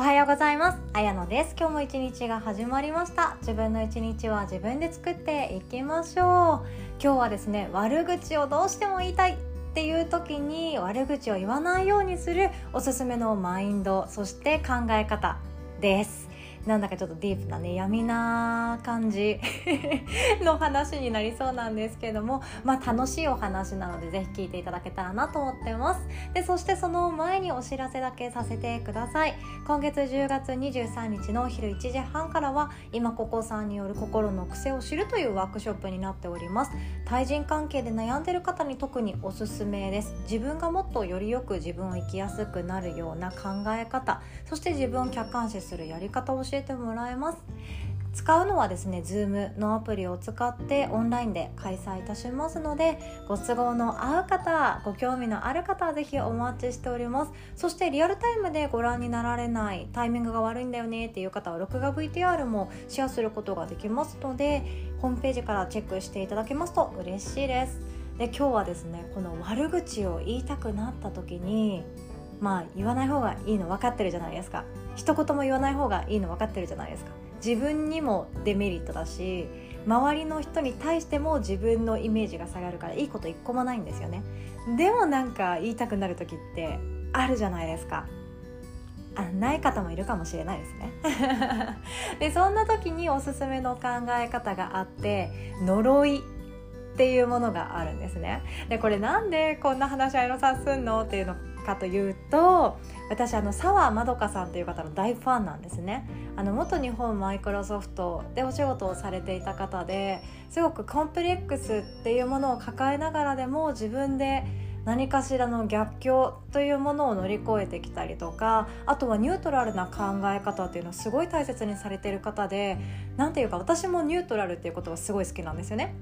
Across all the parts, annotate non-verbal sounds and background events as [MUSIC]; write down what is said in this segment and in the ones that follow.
おはようございます。あやのです。今日も一日が始まりました。自分の一日は自分で作っていきましょう。今日はですね悪口をどうしても言いたいっていう時に悪口を言わないようにするおすすめのマインドそして考え方です。なんだかちょっとディープなね闇な感じ [LAUGHS] の話になりそうなんですけれどもまあ楽しいお話なのでぜひ聞いていただけたらなと思ってます。でそしてその前にお知らせだけさせてください。今月10月23日の昼1時半からは今ここさんによる心の癖を知るというワークショップになっております。対人関係で悩んでる方に特におすすめです。自分がもっとよりよく自分を生きやすくなるような考え方。そして自分を客観視するやり方を教えてもらえます。使うのはですね Zoom のアプリを使ってオンラインで開催いたしますのでご都合の合う方ご興味のある方はぜひお待ちしております。そしてリアルタイムでご覧になられないタイミングが悪いんだよねっていう方は録画 VTR もシェアすることができますのでホームページからチェックしていただけますと嬉しいです。で今日はですねこの悪口を言いたくなった時にまあ言わない方がいいの分かってるじゃないですか。一言も言わない方がいいの分かってるじゃないですか。自分にもデメリットだし周りの人に対しても自分のイメージが下がるからいいこと一個もないんですよね。でもなんか言いたくなる時ってあるじゃないですか。あない方もいるかもしれないですね。[LAUGHS] でそんな時におすすめの考え方があって呪いっていうものがあるんですね。でこれなんでこんな話あやのさすんの？っていうのかというと私あの澤まどかさんという方の大ファンなんですねあの元日本マイクロソフトでお仕事をされていた方ですごくコンプレックスっていうものを抱えながらでも自分で何かしらの逆境というものを乗り越えてきたりとかあとはニュートラルな考え方っていうのをすごい大切にされてる方で何ていうか私もニュートラルっていうことがすごい好きなんですよね。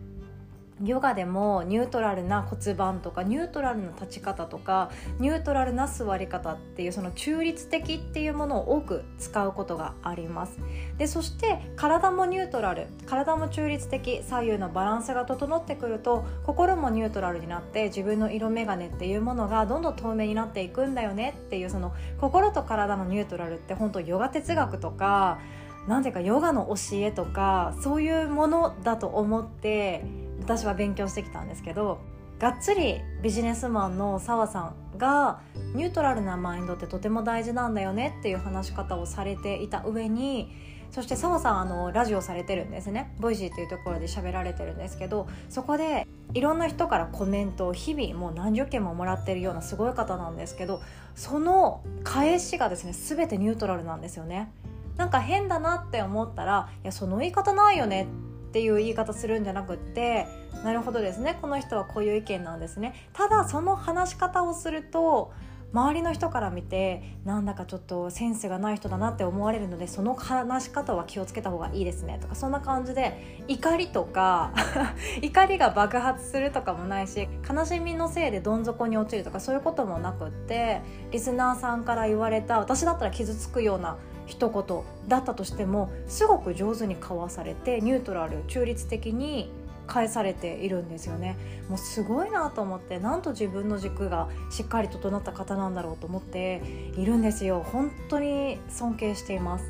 ヨガでもニュートラルな骨盤とかニュートラルな立ち方とかニュートラルな座り方っていうその中立的っていうものを多く使うことがあります。でそして体もニュートラル。体も中立的左右のバランスが整ってくると心もニュートラルになって自分の色眼鏡っていうものがどんどん透明になっていくんだよねっていうその心と体のニュートラルって本当ヨガ哲学とか何ていうかヨガの教えとかそういうものだと思って私は勉強してきたんですけどがっつりビジネスマンの澤さんがニュートラルなマインドってとても大事なんだよねっていう話し方をされていた上にそして澤さんあのラジオされてるんですね。 Voicy っていうところで喋られてるんですけどそこでいろんな人からコメントを日々もう何十件ももらってるようなすごい方なんですけどその返しがですね全てニュートラルなんですよね。なんか変だなって思ったら「いやその言い方ないよね」っていう言い方するんじゃなくってなるほどですね。この人はこういう意見なんですね。ただその話し方をすると周りの人から見てなんだかちょっとセンスがない人だなって思われるのでその話し方は気をつけた方がいいですね。とかそんな感じで怒りとか [LAUGHS] 怒りが爆発するとかもないし悲しみのせいでどん底に落ちるとかそういうこともなくってリスナーさんから言われた私だったら傷つくような一言だったとしてもすごく上手に交わされてニュートラル中立的に返されているんですよね。もうすごいなと思ってなんと自分の軸がしっかり整った方なんだろうと思っているんですよ。本当に尊敬しています。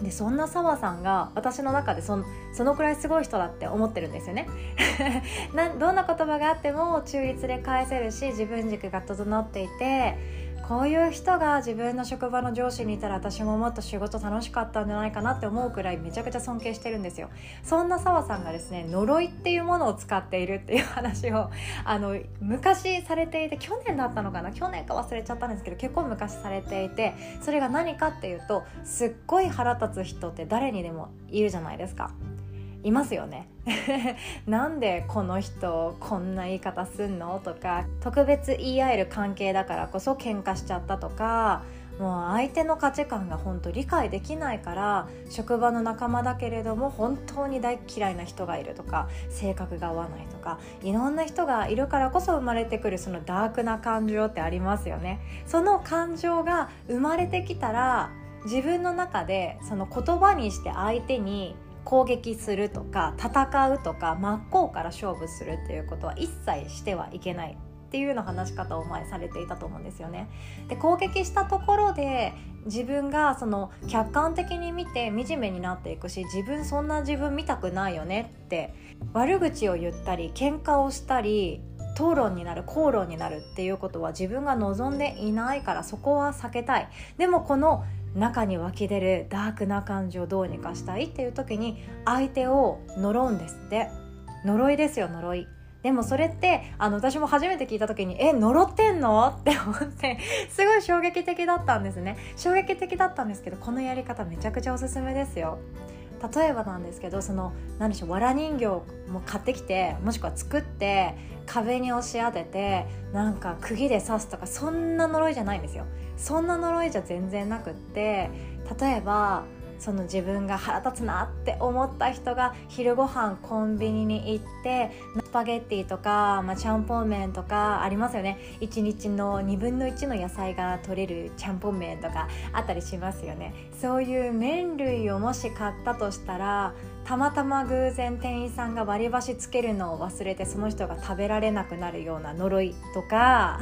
でそんな澤さんが私の中でそのそのくらいすごい人だって思ってるんですよね。[LAUGHS] などんな言葉があっても中立で返せるし自分軸が整っていてこういう人が自分の職場の上司にいたら私ももっと仕事楽しかったんじゃないかなって思うくらいめちゃくちゃ尊敬してるんですよ。そんな澤さんがですね呪いっていうものを使っているっていう話をあの昔されていて去年だったのかな？去年か忘れちゃったんですけど結構昔されていてそれが何かっていうとすっごい腹立つ人って誰にでもいるじゃないですか。いますよね。[LAUGHS] なんでこの人こんな言い方すんのとか特別言い合える関係だからこそ喧嘩しちゃったとかもう相手の価値観が本当理解できないから職場の仲間だけれども本当に大嫌いな人がいるとか性格が合わないとかいろんな人がいるからこそ生まれてくるそのダークな感情ってありますよね。その感情が生まれてきたら自分の中でその言葉にして相手に攻撃するとか戦うとか真っ向から勝負するっていうことは一切してはいけないっていうような話し方を前されていたと思うんですよね。で攻撃したところで自分がその客観的に見て惨めになっていくし自分そんな自分見たくないよねって悪口を言ったり喧嘩をしたり討論になる口論になるっていうことは自分が望んでいないからそこは避けたい。でもこの中に湧き出るダークな感情をどうにかしたいっていう時に相手を呪うんですって。呪いですよ呪い。でもそれってあの私も初めて聞いた時に「え呪ってんの?」って思って。すごい衝撃的だったんですね。衝撃的だったんですけどこのやり方めちゃくちゃおすすめですよ。例えばなんですけどその何でしょうわら人形も買ってきてもしくは作って壁に押し当ててなんか釘で刺すとかそんな呪いじゃないんですよ。そんな呪いじゃ全然なくって例えばその自分が腹立つなって思った人が昼ご飯コンビニに行ってスパゲッティとか、ま、ちゃんぽん麺とかありますよね。1日の2分の1の野菜が取れるちゃんぽん麺とかあったりしますよね。そういう麺類をもし買ったとしたらたまたま偶然店員さんが割り箸つけるのを忘れてその人が食べられなくなるような呪いとか。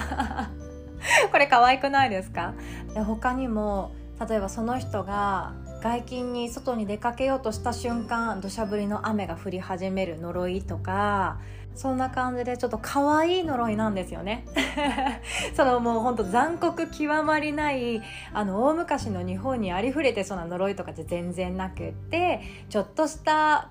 [LAUGHS] これ可愛くないですか？で他にも例えばその人が外勤に外に出かけようとした瞬間土砂降りの雨が降り始める呪いとかそんな感じでちょっと可愛い呪いなんですよね。[LAUGHS] そのもうほんと残酷極まりないあの大昔の日本にありふれてそうな呪いとかじゃ全然なくってちょっとした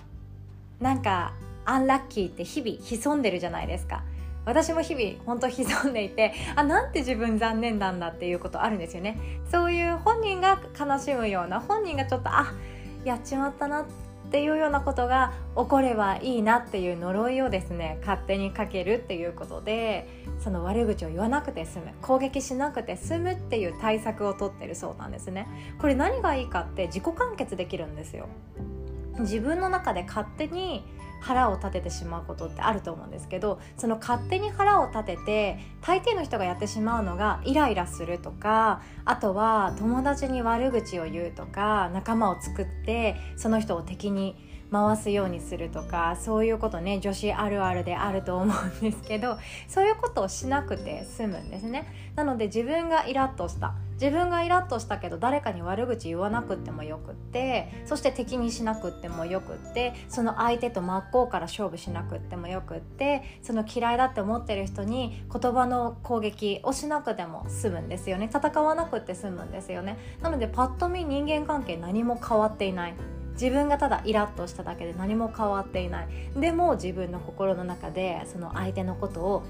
なんかアンラッキーって日々潜んでるじゃないですか。私も日々本当潜んでいてあなんて自分残念なんだっていうことあるんですよね。そういう本人が悲しむような本人がちょっとあやっちまったなっていうようなことが起こればいいなっていう呪いをですね勝手にかけるっていうことでその悪口を言わなくて済む攻撃しなくて済むっていう対策をとってるそうなんですね。これ何がいいかって自己完結できるんですよ。自分の中で勝手に腹を立ててしまうことってあると思うんですけどその勝手に腹を立てて大抵の人がやってしまうのがイライラするとかあとは友達に悪口を言うとか仲間を作ってその人を敵に回すようにするとかそういうことね女子あるあるであると思うんですけどそういうことをしなくて済むんですね。なので自分がイラッとした。自分がイラッとしたけど誰かに悪口言わなくってもよくってそして敵にしなくってもよくってその相手と真っ向から勝負しなくってもよくってその嫌いだって思ってる人に言葉の攻撃をしなくても済むんですよね。戦わなくって済むんですよね。なのでパッと見人間関係何も変わっていない。自分がただイラッとしただけで何も変わっていない。でも自分の心の中でその相手のことを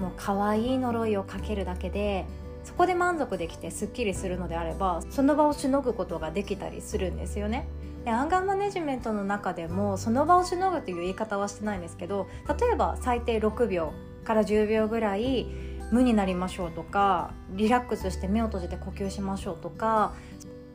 もう可愛い呪いをかけるだけでそこで満足できてすっきりするのであればその場をしのぐことができたりするんですよね。でアンガーマネジメントの中でもその場をしのぐという言い方はしてないんですけど例えば最低6秒から10秒ぐらい無になりましょうとかリラックスして目を閉じて呼吸しましょうとか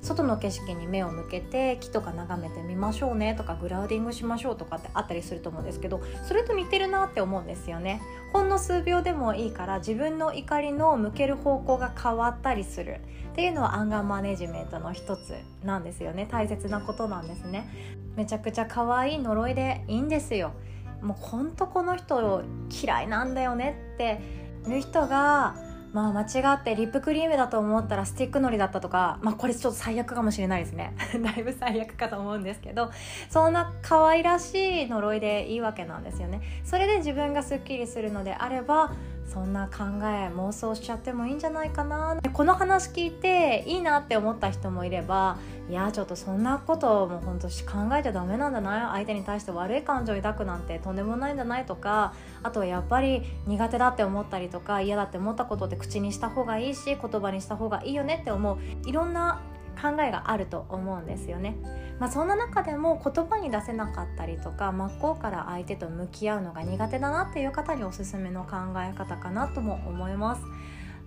外の景色に目を向けて木とか眺めてみましょうねとかグラウディングしましょうとかってあったりすると思うんですけどそれと似てるなって思うんですよね。ほんの数秒でもいいから自分の怒りの向ける方向が変わったりするっていうのはアンガーマネジメントの一つなんですよね。大切なことなんですね。めちゃくちゃ可愛い呪いでいいんですよ。もうほんとこの人嫌いなんだよねっていう人がまあ間違ってリップクリームだと思ったらスティックのりだったとかまあこれちょっと最悪かもしれないですね。[LAUGHS] だいぶ最悪かと思うんですけどそんな可愛らしい呪いでいいわけなんですよね。それで自分がスッキリするのであればそんな考え妄想しちゃってもいいんじゃないかな。この話聞いていいなって思った人もいればいやちょっとそんなことも本当考えちゃダメなんだな。相手に対して悪い感情を抱くなんてとんでもないんじゃないとか。あとはやっぱり苦手だって思ったりとか嫌だって思ったことって口にした方がいいし言葉にした方がいいよねって思う。いろんな考えがあると思うんですよね。まあ、そんな中でも言葉に出せなかったりとか真っ向から相手と向き合うのが苦手だなっていう方におすすめの考え方かなとも思います。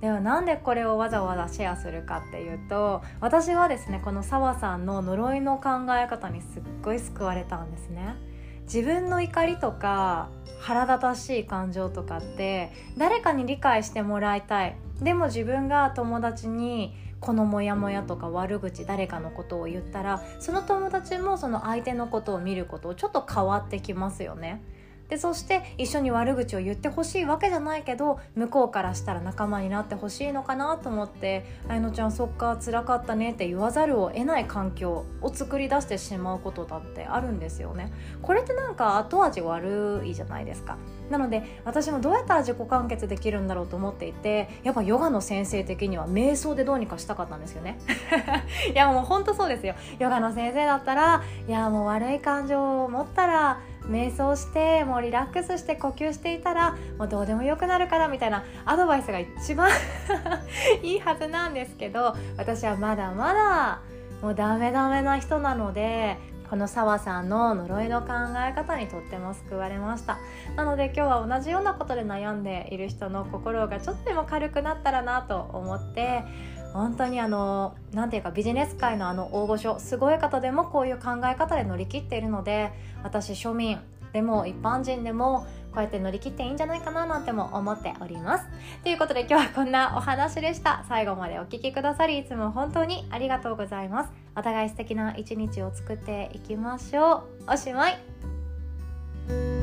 ではなんでこれをわざわざシェアするかっていうと私はですねこの澤さんの呪いの考え方にすっごい救われたんですね。自分の怒りとか腹立たしい感情とかって誰かに理解してもらいたいでも自分が友達にこのモヤモヤとか悪口誰かのことを言ったらその友達もその相手のことを見ることをちょっと変わってきますよね。でそして一緒に悪口を言ってほしいわけじゃないけど向こうからしたら仲間になってほしいのかなと思って「あやのちゃんそっか辛かったね」って言わざるを得ない環境を作り出してしまうことだってあるんですよね。これってなんか後味悪いじゃないですか。なので私もどうやったら自己完結できるんだろうと思っていてやっぱヨガの先生的には瞑想でどうにかしたかったんですよね [LAUGHS] いやもうほんとそうですよヨガの先生だったらいやもう悪い感情を持ったら瞑想してもうリラックスして呼吸していたらもうどうでもよくなるからみたいなアドバイスが一番 [LAUGHS] いいはずなんですけど私はまだまだもうダメダメな人なのでこの澤さんの呪いの考え方にとっても救われました。なので今日は同じようなことで悩んでいる人の心がちょっとでも軽くなったらなと思って本当にあの何ていうかビジネス界のあの大御所すごい方でもこういう考え方で乗り切っているので私庶民でも一般人でもこうやって乗り切っていいんじゃないかななんても思っております。ということで今日はこんなお話でした。最後までお聴きくださりいつも本当にありがとうございます。お互い素敵な一日を作っていきましょう。おしまい。